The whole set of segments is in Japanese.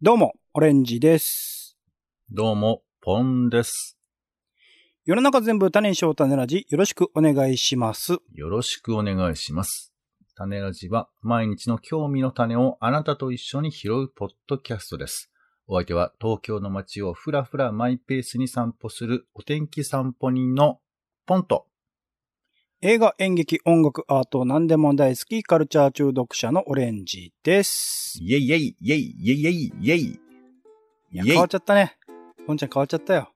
どうも、オレンジです。どうも、ポンです。世の中全部種にしよう種ラジ、よろしくお願いします。よろしくお願いします。種ラジは毎日の興味の種をあなたと一緒に拾うポッドキャストです。お相手は東京の街をふらふらマイペースに散歩するお天気散歩人のポンと。映画、演劇、音楽、アート、何でも大好き、カルチャー中毒者のオレンジです。イェイイェイイェイイェイイェイイェイいや、変わっちゃったね。ポンちゃん変わっちゃったよ。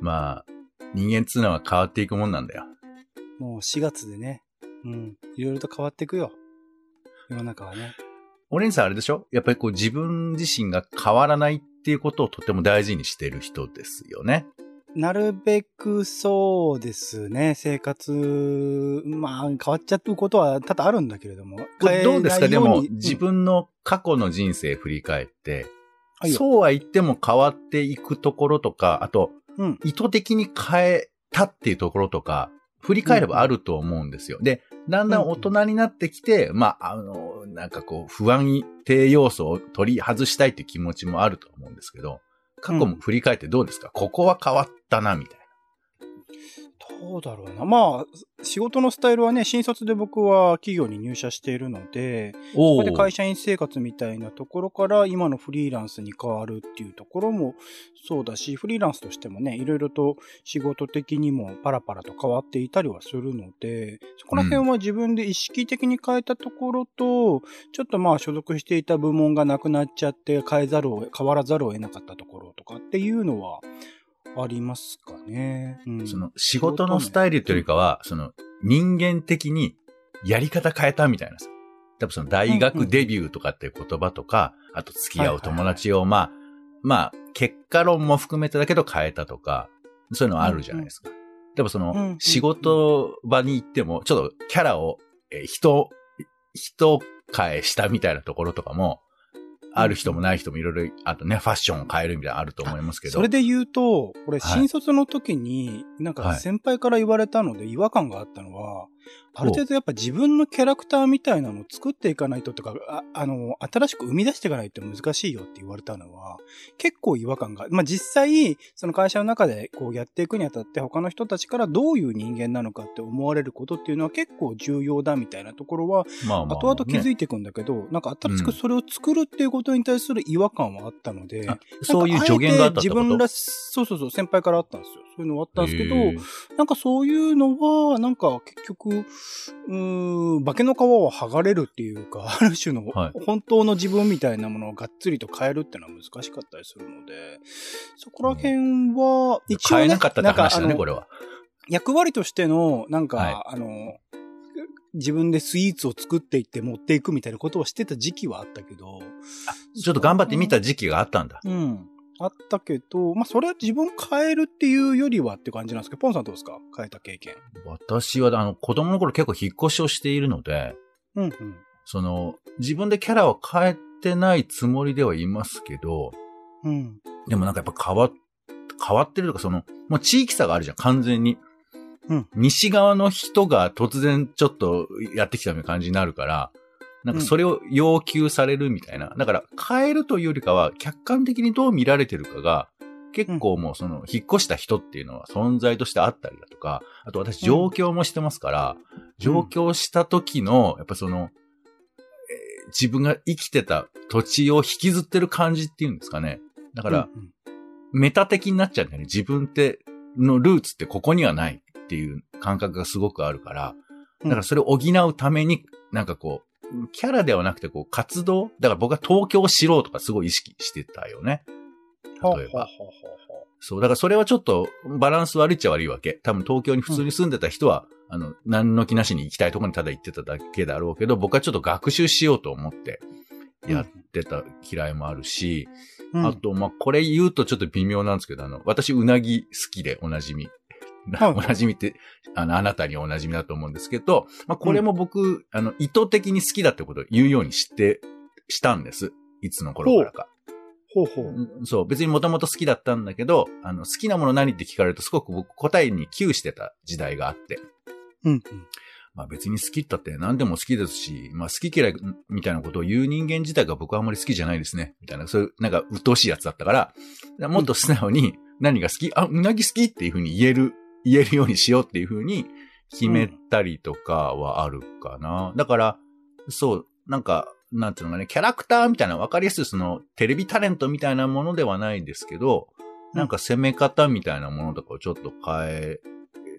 まあ、人間っつうのは変わっていくもんなんだよ。もう4月でね。うん。いろいろと変わっていくよ。世の中はね。オレンジさんあれでしょ？やっぱりこう自分自身が変わらないっていうことをとても大事にしてる人ですよね。なるべくそうですね。生活、まあ、変わっちゃうことは多々あるんだけれども。どうですか？でも、うに自分の過去の人生振り返って、はいよそうは言っても変わっていくところとか、あと、うん。意図的に変えたっていうところとか、振り返ればあると思うんですよ。で、だんだん大人になってきて、まあ、あの、なんかこう、不安定要素を取り外したいっていう気持ちもあると思うんですけど、過去も振り返ってどうですか、ここは変わったな、みたいどうだろうな。まあ、仕事のスタイルはね、新卒で僕は企業に入社しているので、な。そおこで会社員生活みたいなところから今のフリーランスに変わるっていうところもそうだし、フリーランスとしてもね、いろいろと仕事的にもパラパラと変わっていたりはするので、そこら辺は自分で意識的に変えたところと、ちょっとまあ所属していた部門がなくなっちゃって変えざるを、変わらざるを得なかったところとかっていうのはありますかね。うんその仕事のスタイルというよりかは、その人間的にやり方変えたみたいなさ。多分その大学デビューとかっていう言葉とか、あと付き合う友達をまあ、まあ、結果論も含めてだけど変えたとか、そういうのあるじゃないですか。でもそうんうんの仕事場に行っても、ちょっとキャラを、えー人、人変えしたみたいなところとかも、ある人もない人もいろいろ、あとね、ファッションを変えるみたいなのあると思いますけど。それで言うと、俺、はい新卒の時に、なんかはい先輩から言われたので違和感があったのは、ある程度やっぱ自分のキャラクターみたいなのを作っていかないととか、ああの、新しく生み出していかないと難しいよって言われたのは、結構違和感が、まあ実際、その会社の中でこうやっていくにあたって他の人たちからどういう人間なのかって思われることっていうのは結構重要だみたいなところは、まあまあまあ後々気づいていくんだけど、なんか新しくそれを作るっていうことに対する違和感はあったので、あそういう助言があったってこと？そうそうそう、先輩からあったんですよ。そういうのはあったんですけど、なんかそういうのは、なんか結局、うーん、化けの皮は剥がれるっていうか、ある種のはい本当の自分みたいなものをがっつりと変えるっていうのは難しかったりするので、そこら辺は、一応、ね、変えなかったって話だね、これは。役割としての、なんか、はいあの、自分でスイーツを作っていって持っていくみたいなことをしてた時期はあったけど、ちょっと頑張ってみた時期があったんだ。うん。あったけど、まあ、それは自分変えるっていうよりはって感じなんですけど、ポンさんどうですか？変えた経験。私は、あの、子供の頃結構引っ越しをしているので、うんうん。その、自分でキャラを変えてないつもりではいますけど、うん。でもなんかやっぱ変わっ、変わってるとか、その、もう地域差があるじゃん、完全に。うん西側の人が突然ちょっとやってきたような感じになるから、なんかそれを要求されるみたいな。だから変えるというよりかは、客観的にどう見られてるかが、結構もうその、引っ越した人っていうのは存在としてあったりだとか、あと私上京もしてますから、上京した時の、やっぱその、えー自分が生きてた土地を引きずってる感じっていうんですかね。だから、メタ的になっちゃうんだよね。自分って、のルーツってここにはないっていう感覚がすごくあるから、だからそれを補うために、なんかこう、キャラではなくてこう活動だから僕は東京を知ろうとかすごい意識してたよね。例えば。そう。だからそれはちょっとバランス悪いっちゃ悪いわけ。多分東京に普通に住んでた人は、あの、何の気なしに行きたいところにただ行ってただけだろうけど、僕はちょっと学習しようと思ってやってた嫌いもあるし、うんあと、まあ、これ言うとちょっと微妙なんですけど、あの、私、うなぎ好きでおなじみ。はいおなじみって、あの、あなたにおなじみだと思うんですけど、まあ、これも僕、あの、意図的に好きだってことを言うようにして、したんです。いつの頃からか。ほうほう。うんそう、別にもともと好きだったんだけど、あの、好きなもの何って聞かれるとすごく僕答えに窮してた時代があって。うんうん。まあ別に好きったって何でも好きですし、まあ好き嫌いみたいなことを言う人間自体が僕はあんまり好きじゃないですね。みたいな、そういうなんか鬱陶しいやつだったから、もっと素直に何が好き、あ、うなぎ好き？っていうふうに言える、言えるようにしようっていうふうに決めたりとかはあるかな。だから、そう、なんか、なんていうのかね、キャラクターみたいな分かりやすいそのテレビタレントみたいなものではないですけど、なんか攻め方みたいなものとかをちょっと変え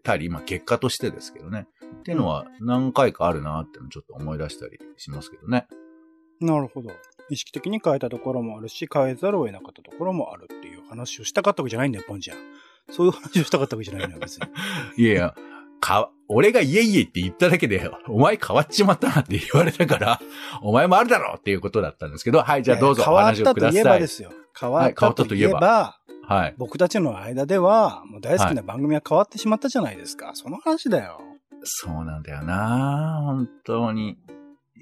たり、まあ結果としてですけどね。っていうのは何回かあるなってのをちょっと思い出したりしますけどね。なるほど。意識的に変えたところもあるし、変えざるを得なかったところもあるっていう話をしたかったわけじゃないんだよ、ポンちゃん。そういう話をしたかったわけじゃないのよ、別に。いやいや、か、俺がイエイエって言っただけで、お前変わっちまったなって言われたから、お前もあるだろうっていうことだったんですけど、はい、じゃあどうぞお変わっ話をくだたといえばさい。ですよ。変わったといえば、はいはい。僕たちの間では、もう大好きな番組は変わってしまったじゃないですか。その話だよ。そうなんだよな本当に。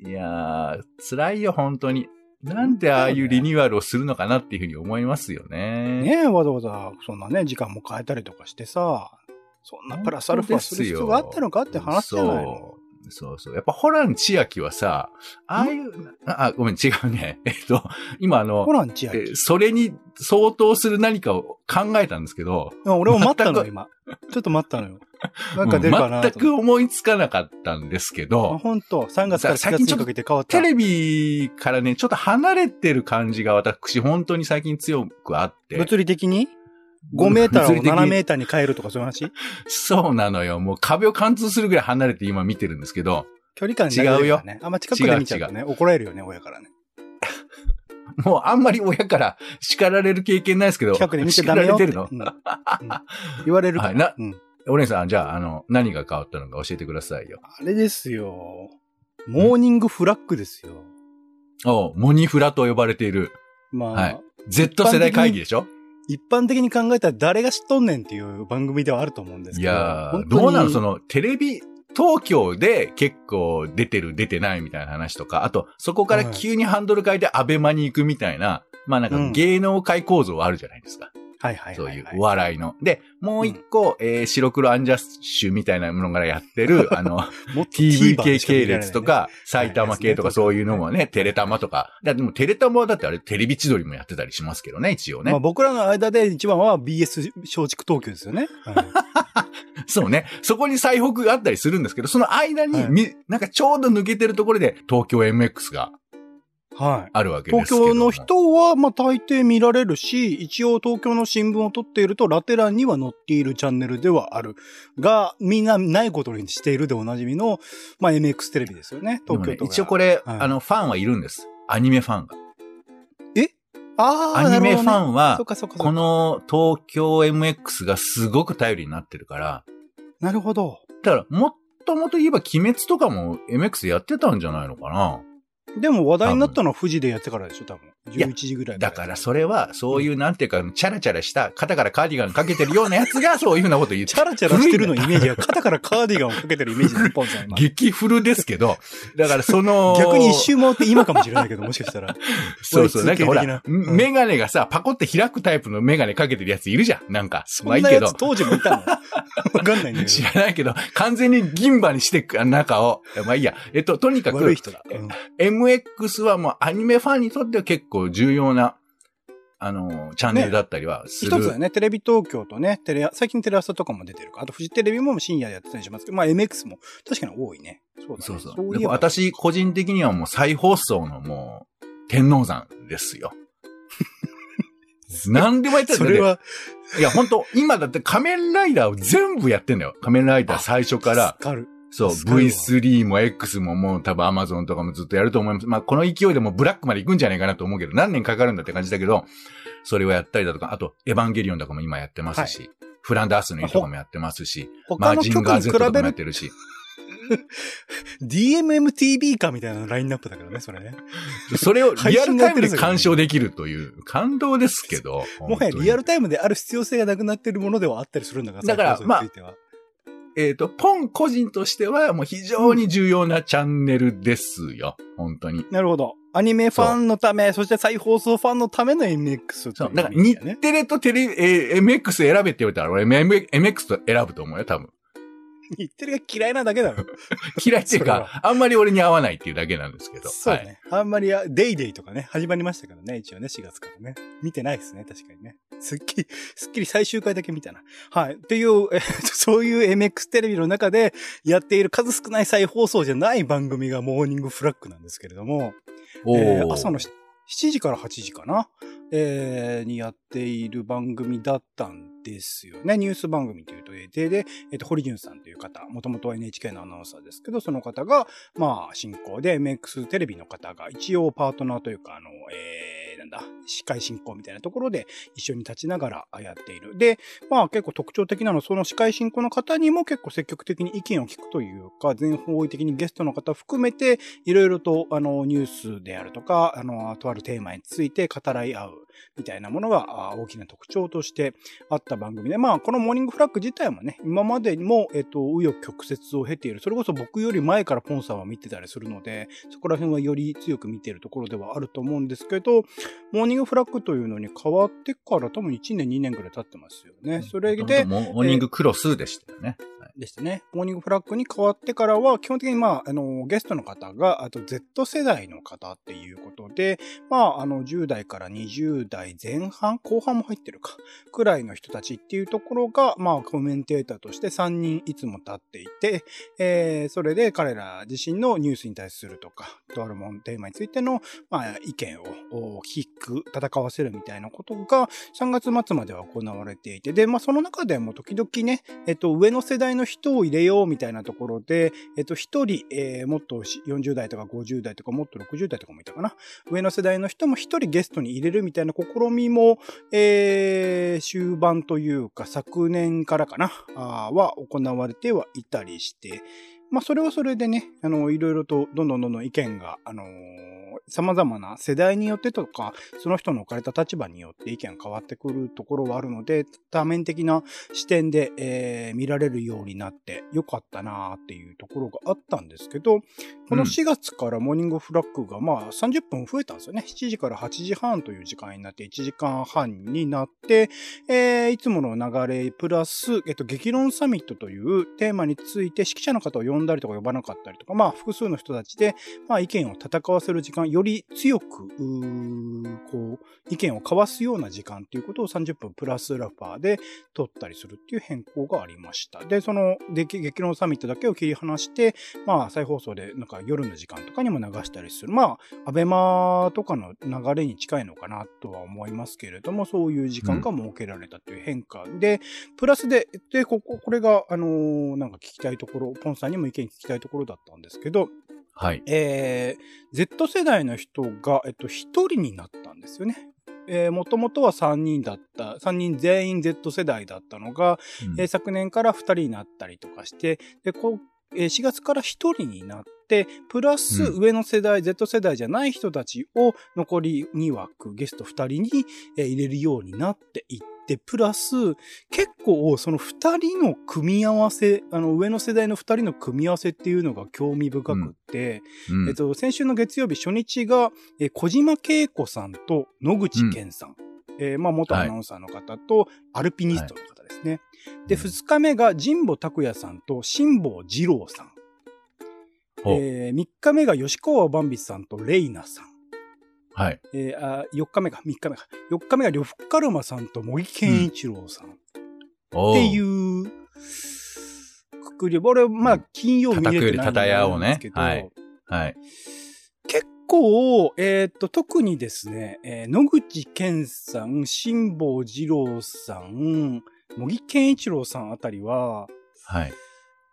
いやー、辛いよ、本当に。なんでああいうリニューアルをするのかなっていうふうに思いますよね。ねえ、わざわざ、そんなね、時間も変えたりとかしてさ、そんなプラスアルファする必要があったのかって話じゃないの？そうそう。やっぱホラン千秋はさ、ああいう、あ、ごめん、違うね。えっと、今あのホ、ラン千え秋。それに相当する何かを考えたんですけど、うん俺も待ったの今。ちょっと待ったのよ。なんか出るかな全く思いつかなかったんですけあ、ど、ほんと。3月から4さ最近ちょっと月にかけて変わった。テレビからね、ちょっと離れてる感じが私、本当に最近強くあって。物理的に ?5 メーターを物理的に7メーターに変えるとかそういう話？そうなのよ。もう壁を貫通するぐらい離れて今見てるんですけど、距離感に慣れてるからね。あんま近くで見ちゃうとね、怒られるよね、親からね。もうあんまり親から叱られる経験ないですけど、近くで見ちゃダメよ。叱られてるの、うんうん言われるから。はいなうんお姉さん、じゃあ、あの、何が変わったのか教えてくださいよ。あれですよ。モーニングフラッグですよ。おうモニフラと呼ばれている、まあ、はい Z 世代会議でしょ？一般的に考えたら誰が知っとんねんっていう番組ではあると思うんですいけど。やー、本当にどうなの？その、テレビ、東京で結構出てる出てないみたいな話とか、あと、そこから急にハンドル変えてアベマに行くみたいな、まあなんかうん芸能界構造あるじゃないですか。はいはいそうはいいうはい。お笑いの。で、もう一個、えー白黒アンジャッシュみたいなものがやってる、あの、もっと TV TVer 系列と、か、埼玉系とかそういうのもね、テレタマとか。だでもテレタマはだってあれテレビ千鳥もやってたりしますけどね、一応ね。まあ僕らの間で一番は BS 松竹東京ですよね。はい そうね。そこに最北があったりするんですけど、その間に、はいみなんかちょうど抜けてるところで東京 MX がはい。あるわけですけど。東京の人は、まあ、大抵見られるし、一応東京の新聞を取っていると、ラテ欄には載っているチャンネルではある。が、みんなないことにしているでおなじみの、まあ、MX テレビですよね。東京都が。一応これ、はいあの、ファンはいるんです。アニメファンが。ああ、アニメファンンはそっ、かそっかそっかこの東京 MX がすごく頼りになってるから、なるほど。だから、もっともと言えば鬼滅とかも MX でやってたんじゃないのかなでも話題になったのは富士でやってからでしょ、多分。いや11時ぐらいだからそれは、そういうなんていうか、チャラチャラした、肩からカーディガンかけてるようなやつが、そういうふうなこと言ってチャラチャラしてるのイメージが、肩からカーディガンをかけてるイメージで、ポンさん今。激古ですけど、だからその、逆に一周回って今かもしれないけど、もしかしたら。そうそう、なんかほ Y2K らメガネがさ、パコって開くタイプのメガネかけてるやついるじゃん。なんか。そまあいいけど。当時もいたの？わかんないんだけ知ど。らないけど、完全に銀歯にして、あ中を。まあいいや。えっと、とにかく、悪い人だ。うん MX はもうアニメファンにとっては結構重要な、あの、チャンネルだったりはする。一つはね、テレビ東京とね、テレ、最近テレ朝とかも出てるから、あとフジテレビも深夜やってたりしますけど、まあ MX も確かに多いね。そうだね。そうそう。そうでも私、個人的にはもう再放送のもう、天王山ですよ。何でもやってるそれは、いや、本当今だって仮面ライダーを全部やってんだよ。仮面ライダー最初から。そう、助かるわ V3 も X ももう多分 Amazon とかもずっとやると思います。まあ、この勢いでもうブラックまで行くんじゃないかなと思うけど、何年かかるんだって感じだけど、それをやったりだとか、あと、エヴァンゲリオンとかも今やってますし、フランダースの絵とかもやってますし、マ他のージンガー Z とかもやってるし、DMMTV かみたいなラインナップだからね、それね。それをリアルタイムで鑑賞できるという感動ですけど。もはやリアル。ルタイムである必要性がなくなっているものではあったりするんだから、だから再放送については。えっ、と、ポン個人としてはもう非常に重要なチャンネルですよ。本当に。なるほど。アニメファンのため、そして再放送ファンのための MX そう。というだから、日。テレとテレ、えー MX 選べって言われたら、俺 MX と選ぶと思うよ、多分。日テレが嫌いなだけだろ。嫌いっていうか、あんまり俺に合わないっていうだけなんですけど。はい。そうね。あんまりや、デイデイとかね、始まりましたけどね、一応ね、4月からね。見てないですね、確かにね。すっきり、すっきり最終回だけ見たな。はい。っていう、えーと そういう MX テレビの中でやっている数少ない再放送じゃない番組がモーニングフラッグなんですけれども、えー朝のし7時から8時かな、えーにやっている番組だったんですよね。ニュース番組というと、で、で、えっ、と、堀潤さんという方、もともとは NHK のアナウンサーですけど、その方が、まあ、進行で、MX テレビの方が、一応パートナーというか、あの、えー、なんだ、司会進行みたいなところで一緒に立ちながらやっている。で、まあ結構特徴的なのは、その司会進行の方にも結構積極的に意見を聞くというか、全方位的にゲストの方含めて、いろいろと、あの、ニュースであるとか、あの、とあるテーマについて語らい合うみたいなものがあ大きな特徴としてあった番組で、まあ、このモーニングフラッグ自体もね、今までにも、えっと、紆余曲折を経ている。それこそ僕より前からポンさんは見てたりするので、そこら辺はより強く見ているところではあると思うんですけど、モーニングフラッグというのに変わってから多分1年、2年ぐらい経ってますよね。それで、モーニングクロスでしたよね。はいでしたね。モーニングフラッグに変わってからは、基本的にまあ、あの、ゲストの方が、あと Z 世代の方っていうことで、まあ、あの、10代から20代前半、後半も入ってるか、くらいの人たちっていうところが、まあ、コメンテーターとして3人いつも立っていて、えー、それで彼ら自身のニュースに対するとか、とあるもんテーマについての、まあ、意見を聞く、戦わせるみたいなことが3月末までは行われていて、で、まあ、その中でも時々ね、えっと、上の世代の人を入れようみたいなところで、えっと、一人、えー、もっと40代とか50代とか、もっと60代とかもいたかな？上の世代の人も1人ゲストに入れるみたいな試みも、えー、終盤というか、昨年からかな、あは行われてはいたりして、まあ、それはそれでね、あの、いろいろと、どんどんどんどん意見が、あのー様々な世代によってとか、その人の置かれた立場によって意見が変わってくるところはあるので、多面的な視点で、えー見られるようになってよかったなーっていうところがあったんですけど、この4月からモーニングフラッグがまあ30分増えたんですよね。7時から8時半という時間になって1時間半になって、えーいつもの流れプラス、えっと、激論サミットというテーマについて指揮者の方を呼んだりとか呼ばなかったりとか、まあ複数の人たちで、まあ意見を戦わせる時間、より強く、うこう、意見を交わすような時間っていうことを30分プラスラファーで取ったりするっていう変更がありました。で、その、で激論サミットだけを切り離して、まあ再放送でなんか夜の時間とかにも流したりする。まあ、アベマとかの流れに近いのかなとは思いますけれども、そういう時間が設けられたという変化で、プラスで、で、ここ、これが、あのーなんか聞きたいところ、ポンさんにも意見聞きたいところだったんですけど、はい。えー、Z 世代の人が、えっと、1人になったんですよね。えー、もともとは3人だった、3人全員 Z 世代だったのが、うんえー昨年から2人になったりとかして、で、こう、えー4月から1人になって、プラスうん上の世代、Z 世代じゃない人たちを残り2枠、ゲスト2人に、えー入れるようになっていって、プラス、結構その2人の組み合わせ、あの上の世代の2人の組み合わせっていうのが興味深くって、うんえっと、先週の月曜日初日が、えー小島恵子さんと野口健さん。えーまあ、元アナウンサーの方と、アルピニストの方ですね。で、二日目が神保拓也さんと辛坊二郎さん。えー、3日目が吉川バンビスさんとレイナさん。はい。えー、あ4日目が、3日目が。4日目が呂布カルマさんと茂木健一郎さん。っおていう、くくり。俺、まあ、金曜見れてないんですけど、はいはい。結構、えっ、と、特にですね、えー野口健さん、辛坊二郎さん、茂木健一郎さんあたりは、はい。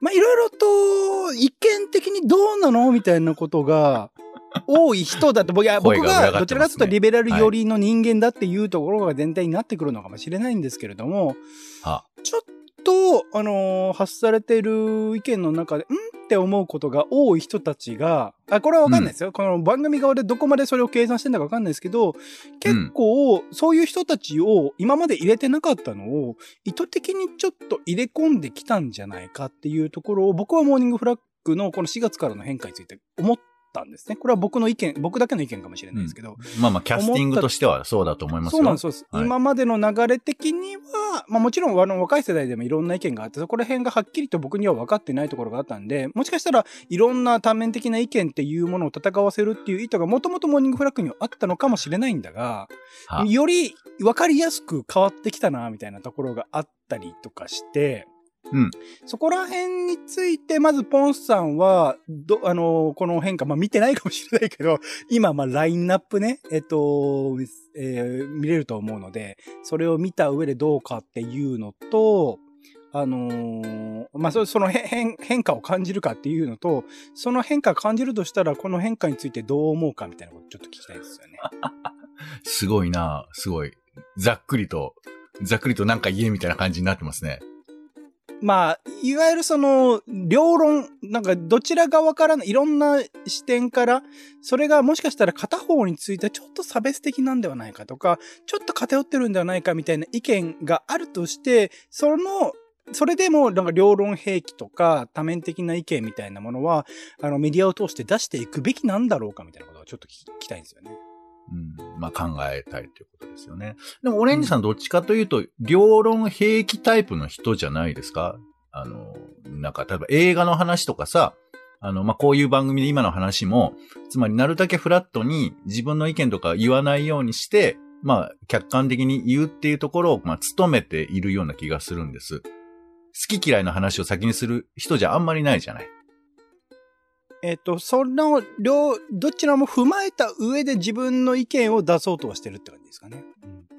まあ、いろいろと、意見的にどうなのみたいなことが、多い人だと、僕いや僕声がどちらかというとリベラル寄りの人間だっていうところが全体になってくるのかもしれないんですけれども、は、ちょっと、あのー発されている意見の中で、ん？って思うことが多い人たちが、あ、これはわかんないですよ。この番組側でどこまでそれを計算してんだかわかんないですけど、結構、そういう人たちを今まで入れてなかったのを、意図的にちょっと入れ込んできたんじゃないかっていうところを、僕はモーニングフラッグのこの4月からの変化について思っったんですね。これは僕の意見、僕だけの意見かもしれないですけど。まあまあ、キャスティングとしてはそうだと思いますよそうなんです、そうです。はい今までの流れ的には、まあもちろんあの若い世代でもいろんな意見があって、そこら辺がはっきりと僕には分かってないところがあったんで、もしかしたらいろんな多面的な意見っていうものを戦わせるっていう意図がもともとモーニングフラッグにはあったのかもしれないんだが、はより分かりやすく変わってきたな、みたいなところがあったりとかして、うんそこら辺について、まずポンスさんは、ど、あの、この変化、まあ見てないかもしれないけど、今、まあラインナップね、えっと、えー見れると思うので、それを見た上でどうかっていうのと、あのーまあ、そその変変変化を感じるかっていうのと、その変化を感じるとしたら、この変化についてどう思うかみたいなことちょっと聞きたいですよね。すごいなすごい。ざっくりと、ざっくりとなんか言えみたいな感じになってますね。まあ、いわゆるその、両論、なんかどちら側からのいろんな視点から、それがもしかしたら片方についてはちょっと差別的なんではないかとか、ちょっと偏ってるんではないかみたいな意見があるとして、その、それでも、なんか両論兵器とか多面的な意見みたいなものは、あのメディアを通して出していくべきなんだろうかみたいなことをちょっと聞きたいんですよね。うん。まあ考えたいということですよね。でもオレンジさんどっちかというと、両論兵器タイプの人じゃないですか？あの、なんか例えば映画の話とかさ、あの、まあ、こういう番組で今の話も、つまりなるだけフラットに自分の意見とか言わないようにして、まあ、客観的に言うっていうところを、まあ、努めているような気がするんです。好き嫌いの話を先にする人じゃあんまりないじゃない。えっと、その両、どちらも踏まえた上で自分の意見を出そうとはしてるって感じですかね。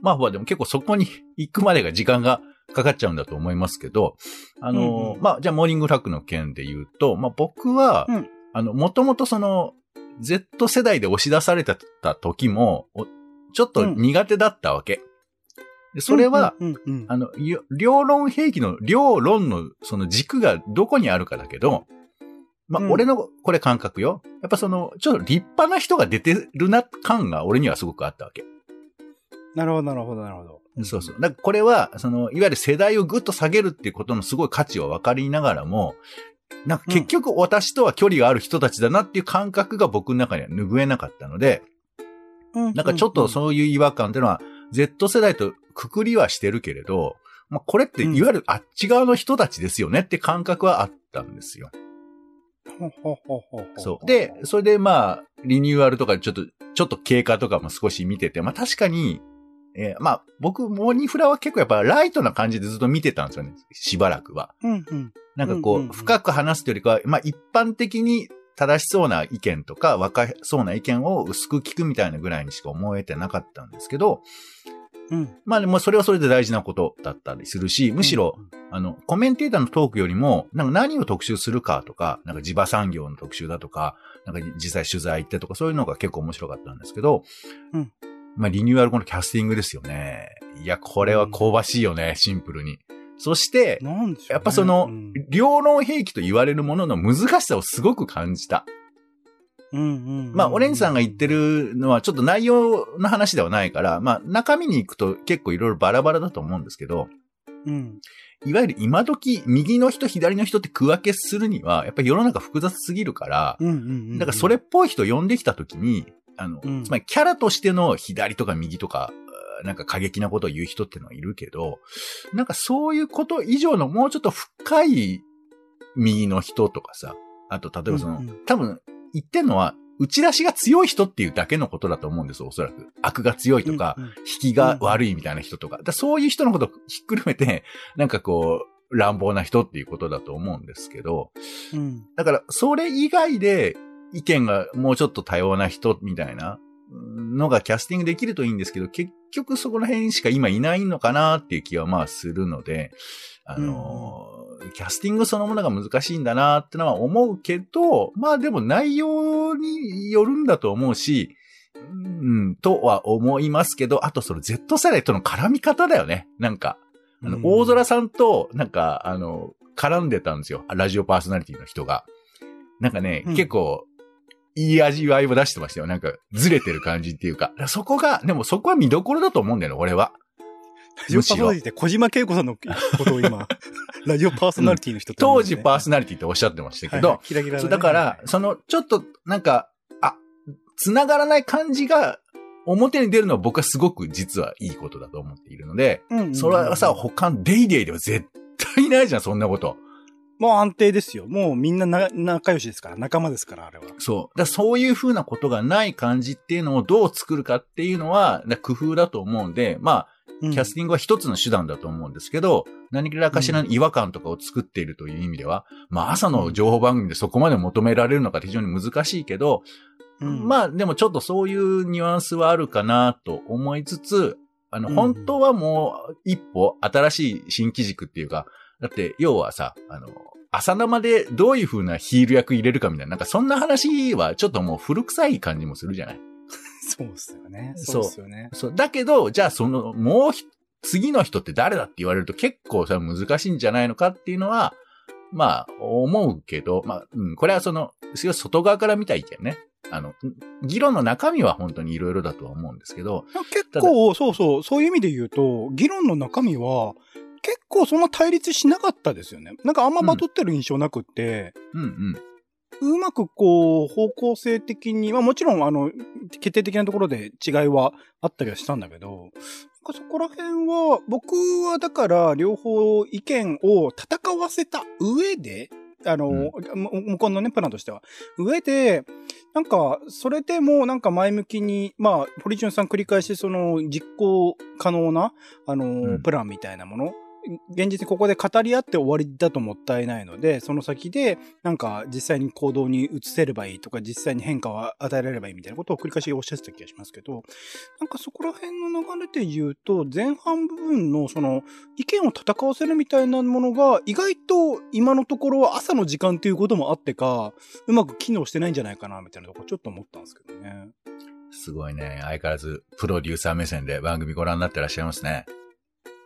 まあ、まあでも結構そこに 行くまでが時間がかかっちゃうんだと思いますけど、あの、うんうん。まあ、じゃあモーニングフラッグの件で言うと、まあ僕は、うん。あの、もともとその、Z 世代で押し出されてた時も、おちょっと苦手だったわけ。でそれは、うんうんうん。あの、よ両論兵器の、両論のその軸がどこにあるかだけど、まあ、うん俺の、これ感覚よ。やっぱその、ちょっと立派な人が出てるな感が俺にはすごくあったわけ。なるほど、なるほど、なるほど。そうそう。だからこれは、その、いわゆる世代をぐっと下げるっていうことのすごい価値は分かりながらも、なんか結局私とは距離がある人たちだなっていう感覚が僕の中には拭えなかったので、うんなんかちょっとそういう違和感っていうのは、Z 世代とくくりはしてるけれど、まあこれっていわゆるあっち側の人たちですよねって感覚はあったんですよ。そう。で、それでまあ、リニューアルとかちょっと、ちょっと経過とかも少し見てて、まあ確かに、えーまあ僕、モーニフラは結構やっぱライトな感じでずっと見てたんですよね。しばらくは。うんうん。なんかこう、うんうんうん深く話すというよりかは、まあ一般的に正しそうな意見とか、若そうな意見を薄く聞くみたいなぐらいにしか思えてなかったんですけど、うん。まあでもそれはそれで大事なことだったりするし、むしろ、あの、コメンテーターのトークよりも、なんか何を特集するかとか、なんか地場産業の特集だとか、なんか実際取材行ってとか、そういうのが結構面白かったんですけど、うんまあリニューアル後のキャスティングですよね。いや、これは香ばしいよね、シンプルに。そして、ねやっぱそのうん、両論兵器と言われるものの難しさをすごく感じた。うんうん。まあ、オレンジさんが言ってるのはちょっと内容の話ではないから、まあ、中身に行くと結構いろいろバラバラだと思うんですけど、うん。いわゆる今時、右の人、左の人って区分けするには、やっぱり世の中複雑すぎるから、うんうんうん。だからそれっぽい人呼んできたときに、あの、うんつまりキャラとしての左とか右とか、なんか過激なことを言う人ってのはいるけど、なんかそういうこと以上のもうちょっと深い右の人とかさ、あと例えばその、うんうん多分言ってんのは、打ち出しが強い人っていうだけのことだと思うんですよ、おそらく。悪が強いとか、引きが悪いみたいな人とか。そういう人のことをひっくるめて、なんかこう、乱暴な人っていうことだと思うんですけど、うん。だから、それ以外で意見がもうちょっと多様な人みたいなのがキャスティングできるといいんですけど、結局そこら辺しか今いないのかなっていう気はまあするので、あのーキャスティングそのものが難しいんだなってのは思うけど、まあでも内容によるんだと思うし、うん、とは思いますけど、あとその Z 世代との絡み方だよね。なんか、あの、うん大空さんと、なんか、あの、絡んでたんですよ。ラジオパーソナリティの人が。なんかね、うん結構、いい味わいを出してましたよ。なんか、ずれてる感じっていうか。そこが、でもそこは見どころだと思うんだよね、俺は。ラジオパーソナリティって小島恵子さんのことを今、ラジオパーソナリティの人と当時パーソナリティっておっしゃってましたけど、はいはいキラキラだねそうだから、その、ちょっと、なんか、繋がらない感じが、表に出るのは僕はすごく実はいいことだと思っているので、うんうんうんそれはさ、他のデイデイでは絶対ないじゃん、そんなこと。もう安定ですよ。もうみんなな仲良しですから、仲間ですから、あれは。そう。だからそういう風なことがない感じっていうのをどう作るかっていうのは、工夫だと思うんで、まあ、うんキャスティングは一つの手段だと思うんですけど、何らかしらの違和感とかを作っているという意味では、まあ朝の情報番組でそこまで求められるのか非常に難しいけど、うんまあでもちょっとそういうニュアンスはあるかなと思いつつ、あの、うん本当はもう一歩新しい新規軸っていうか、だって要はさ、あの、朝生でどういう風なヒール役入れるかみたいな、なんかそんな話はちょっともう古臭い感じもするじゃない？そうっすよね。そうっすよね。そう。だけど、じゃあその、もうひ次の人って誰だって言われると結構さ、難しいんじゃないのかっていうのは、まあ、思うけど、まあ、うん、これはその、外側から見た意見ね。あの、議論の中身は本当にいろいろだとは思うんですけど、結構、そうそう、そういう意味で言うと、議論の中身は、結構そんな対立しなかったですよね。なんかあんままとってる印象なくって、うんうん。うまくこう、方向性的に、まあもちろんあの、決定的なところで違いはあったりはしたんだけど、なんかそこら辺は、僕はだから両方意見を戦わせた上で、あの、む向こうのね、プランとしては。上で、なんか、それでもなんか前向きに、まあ、堀潤さん繰り返しその実行可能な、あの、うんプランみたいなもの、現実にここで語り合って終わりだともったいないので、その先で、なんか実際に行動に移せればいいとか、実際に変化を与えられればいいみたいなことを繰り返しおっしゃってた気がしますけど、なんかそこら辺の流れで言うと、前半部分のその意見を戦わせるみたいなものが、意外と今のところは朝の時間ということもあってか、うまく機能してないんじゃないかな、みたいなところちょっと思ったんですけどね。すごいね。相変わらず、プロデューサー目線で番組ご覧になってらっしゃいますね。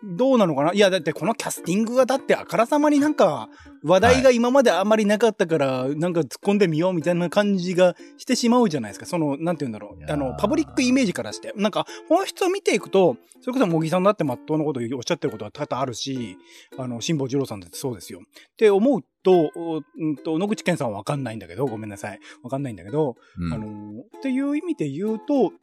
どうなのかな？いや、だってこのキャスティングがだってあからさまになんか話題が今まであんまりなかったから、なんか突っ込んでみようみたいな感じがしてしまうじゃないですか。その、なんて言うんだろ。いうあの、パブリックイメージからして。なんか、本質を見ていくと、それこそ茂木さんだってまっとうなことをおっしゃってることは多々あるし、あの、辛坊二郎さんだってそうですよ。って思うと、おうんと、野口健さんはわかんないんだけど、ごめんなさい。わかんないんだけど、うん。あの、っていう意味で言うと、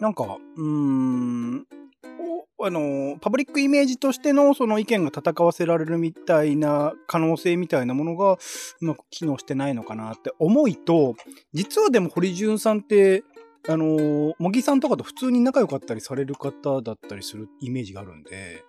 なんか、うーん、をあの、パブリックイメージとしてのその意見が戦わせられるみたいな可能性みたいなものがうまく機能してないのかなって思いと、実はでも堀潤さんって、あの、茂木さんとかと普通に仲良かったりされる方だったりするイメージがあるんで、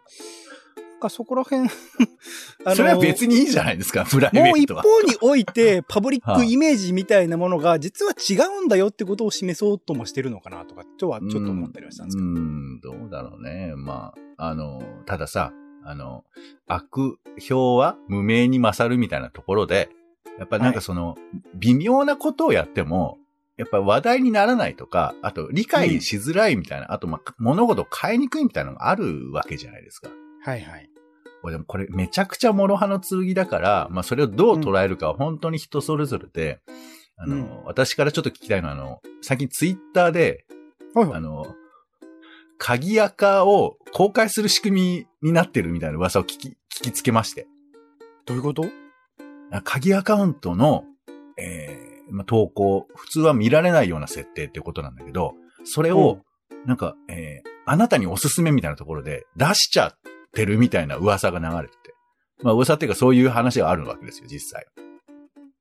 かそこら辺 あのそれは別にいいじゃないですか、プライベもう一ートは。方において、パブリックイメージみたいなものが、実は違うんだよってことを示そうともしてるのかなとか、とはちょっと思ったりはしたんですけど。うん、どうだろうね。まあ、あの、たださ、あの、悪評は無名に勝るみたいなところで、やっぱなんかその、微妙なことをやっても、やっぱ話題にならないとか、あと理解しづらいみたいな、あとまあ、物事を変えにくいみたいなのがあるわけじゃないですか。はいはい。これでもこれめちゃくちゃ諸刃の剣だから、まあそれをどう捉えるかは本当に人それぞれで、あの、うん私からちょっと聞きたいのは、あの、最近ツイッターで、はいはい。あの、鍵垢を公開する仕組みになってるみたいな噂を聞き、聞きつけまして。どういうこと？鍵アカウントの、えーまあ、投稿、普通は見られないような設定ってことなんだけど、それを、なんか、えーあなたにおすすめみたいなところで出しちゃってるみたいな噂が流れてて。まあ噂っていうかそういう話があるわけですよ、実際。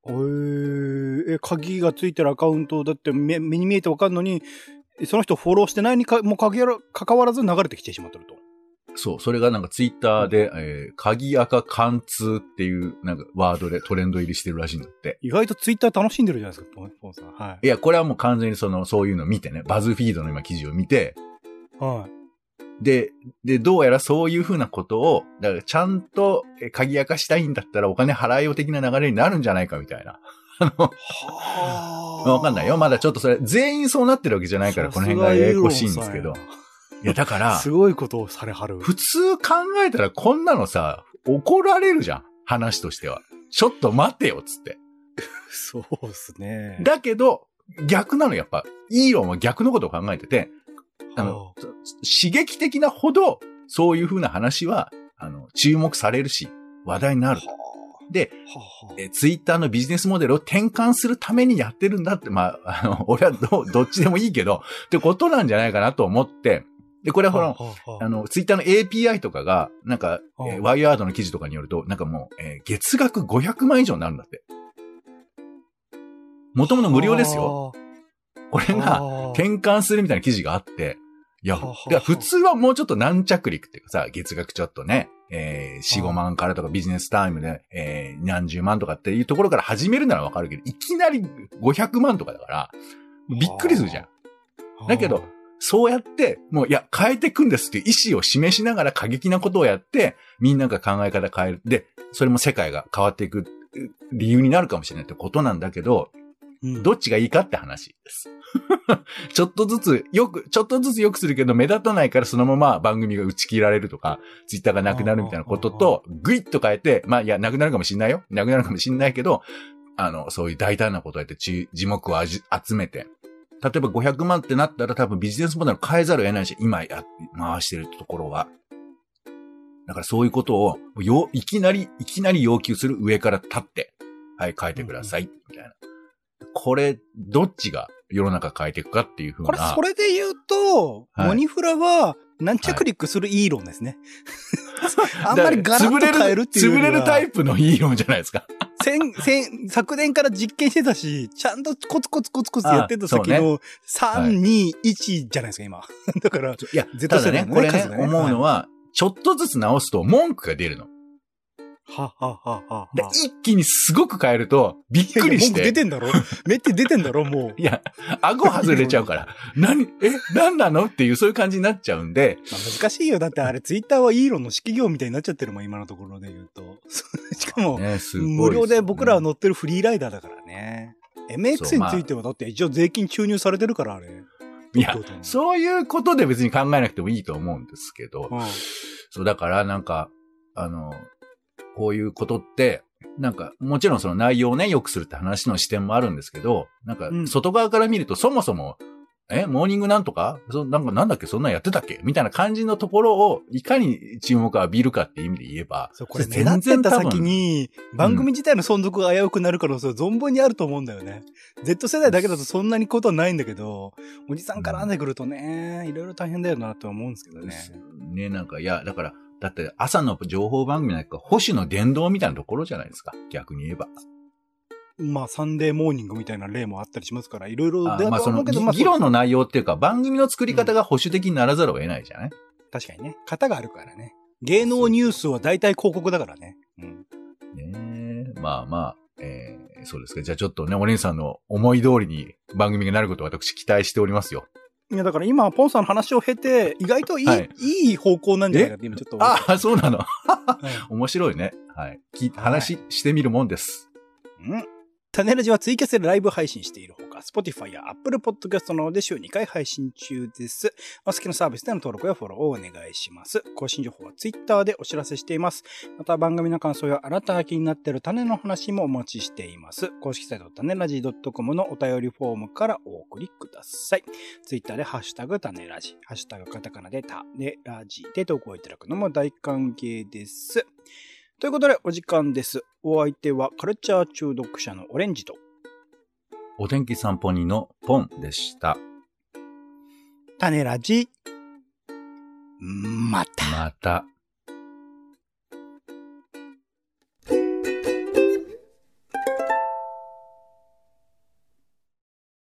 えー、え、鍵がついてるアカウントだって目目に見えてわかんのに、その人フォローしてないにかもか関わらず流れてきてしまってると。そう、それがなんかツイッターで、えー鍵垢貫通っていうなんかワードでトレンド入りしてるらしいんだって。意外とツイッター楽しんでるじゃないですか、ポンさん。はいや、これはもう完全にその、そういうのを見てね、バズフィードの今記事を見て、い。はい。で、で、どうやらそういうふうなことを、だからちゃんとえ鍵垢したいんだったらお金払いよう的な流れになるんじゃないかみたいな。あの、はわかんないよ。まだちょっとそれ、全員そうなってるわけじゃないから、この辺がややこしいんですけど。いや、だから す、ごいことをされはる。普通考えたらこんなのさ、怒られるじゃん。話としては。ちょっと待てよ、つって。そうっすね。だけど、逆なの、やっぱ。イーロンは逆のことを考えてて、あのは、刺激的なほど、そういう風な話は、あの、注目されるし、話題になる。で、えツイッター Twitter のビジネスモデルを転換するためにやってるんだって、まあ、あの、俺はど、どっちでもいいけど、ってことなんじゃないかなと思って、で、これはほら、はあの、ツイッターの API とかが、なんか、えーうんワイヤードの記事とかによると、なんかもう、えー月額500万以上になるんだって。もともと無料ですよ。。これあが、ー転換するみたいな記事があって、いや、は普通はもうちょっと軟着陸っていうかさ、月額ちょっとね、えー、4、5万からとかビジネスタイムで、えー、何十万とかっていうところから始めるならわかるけど、いきなり500万とかだから、びっくりするじゃん。だけど、そうやって、もう、いや、変えていくんですっていう意思を示しながら過激なことをやって、みんなが考え方変える。で、それも世界が変わっていく理由になるかもしれないってことなんだけど、うんどっちがいいかって話です。ちょっとずつ、よく、ちょっとずつよくするけど、目立たないからそのまま番組が打ち切られるとか、ツイッターがなくなるみたいなことと、ぐいっと変えて、まあ、いや、なくなるかもしんないよ。なくなるかもしんないけど、あの、そういう大胆なことをやって、ち字幕を集めて、例えば500万ってなったら多分ビジネスモデル変えざるを得ないし、今や、回してるところは。だからそういうことを、よ、いきなり、いきなり要求する上から立って、はい、変えてください、みたいな。これ、どっちが世の中変えていくかっていうふうな。これ、それで言うと、はいモニフラは、軟着陸するイーロンですね。あんまりガラッと変えるっていう。潰れるタイプのヒーローじゃないですか。先、先、昨年から実験してたし、ちゃんとコツコツコツコツやってた先あのは3、2、1じゃないですか、今。だから、いや、ただね、ねこれね思うのは、ちょっとずつ直すと文句が出るの。ははははで、一気にすごく変えると、びっくりし文句出て。てんだろめって出てんだろもう。いや、顎外れちゃうから。何？え？何なの？っていう、そういう感じになっちゃうんで、まあ、難しいよ。だってあれ、ツイッターはイーロンの式業みたいになっちゃってるもん、今のところで言うと。しかも、ね、すごいす無料で僕らは乗ってるフリーライダーだからね。MX まあについてはだって一応税金注入されてるから、あれ。いやそういうことで別に考えなくてもいいと思うんですけど、うんそう、だからなんか、あの、こういうことって、なんか、もちろんその内容をね、良くするって話の視点もあるんですけど、なんかう、ん。外側から見るとそもそも、え、モーニングなんとか？そなんか、なんだっけ？そんなんやってたっけ？みたいな感じのところを、いかに注目を浴びるかっていう意味で言えば、そう、これ目立ってった先に、番組自体の存続が危うくなるから、それ存分にあると思うんだよね。Z 世代だけだとそんなにことはないんだけど、おじさん絡ん。でくるとね、いろいろ大変だよなとは思うんですけどね。ね、なんか、いや、だから、だって朝の情報番組なんか、保守の伝道みたいなところじゃないですか。逆に言えば。まあ、サンデーモーニングみたいな例もあったりしますから、いろいろだあまあ、その、と思うけど、まあ、議論の内容っていうか、番組の作り方が保守的にならざるを得ないじゃない、確かにね、型があるからね。芸能ニュースは大体広告だからね。うん。ねえ、まあまあ、えー、そうですか。じゃあちょっとね、お姉さんの思い通りに番組がなることを私期待しておりますよ。いや、だから今、ポンさんの話を経て、意外といい、はいい、い方向なんじゃないかって今ちょっと思っああ、そうなの？面白いね。はい。聞いはい話してみるもんです。うん。タネラジはツイキャスでライブ配信しているほか、Spotify や Apple Podcast などで週2回配信中です。お好きなサービスでの登録やフォローをお願いします。更新情報は Twitter でお知らせしています。また番組の感想やあなたが気になっている種の話もお待ちしています。公式サイト種ラジ .com のお便りフォームからお送りください。Twitter でハッシュタグ種ラジ、ハッシュタグカタカナで種ラジで投稿いただくのも大歓迎です。ということで、お時間です。お相手はカルチャー中毒者のオレンジと、お天気散歩人のポンでした。種ラジ、また。また。